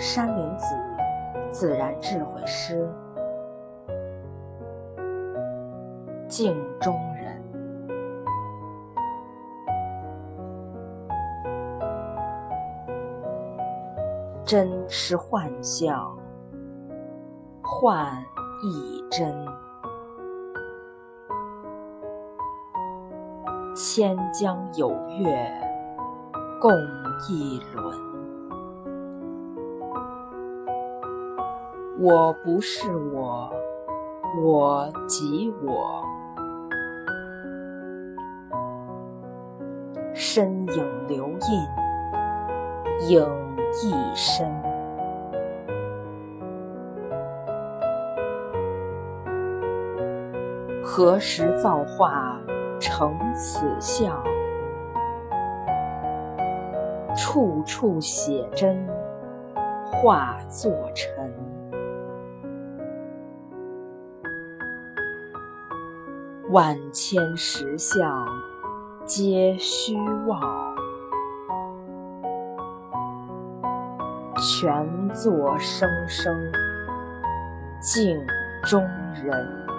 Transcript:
山林子自然智慧诗，镜中人，真是幻象，幻亦真。千江有月共一轮，我不是我，我即我，身影留印，影亦身。何时造化？成此相，处处写真，化作尘。万千石像皆虚妄，全作声声镜中人。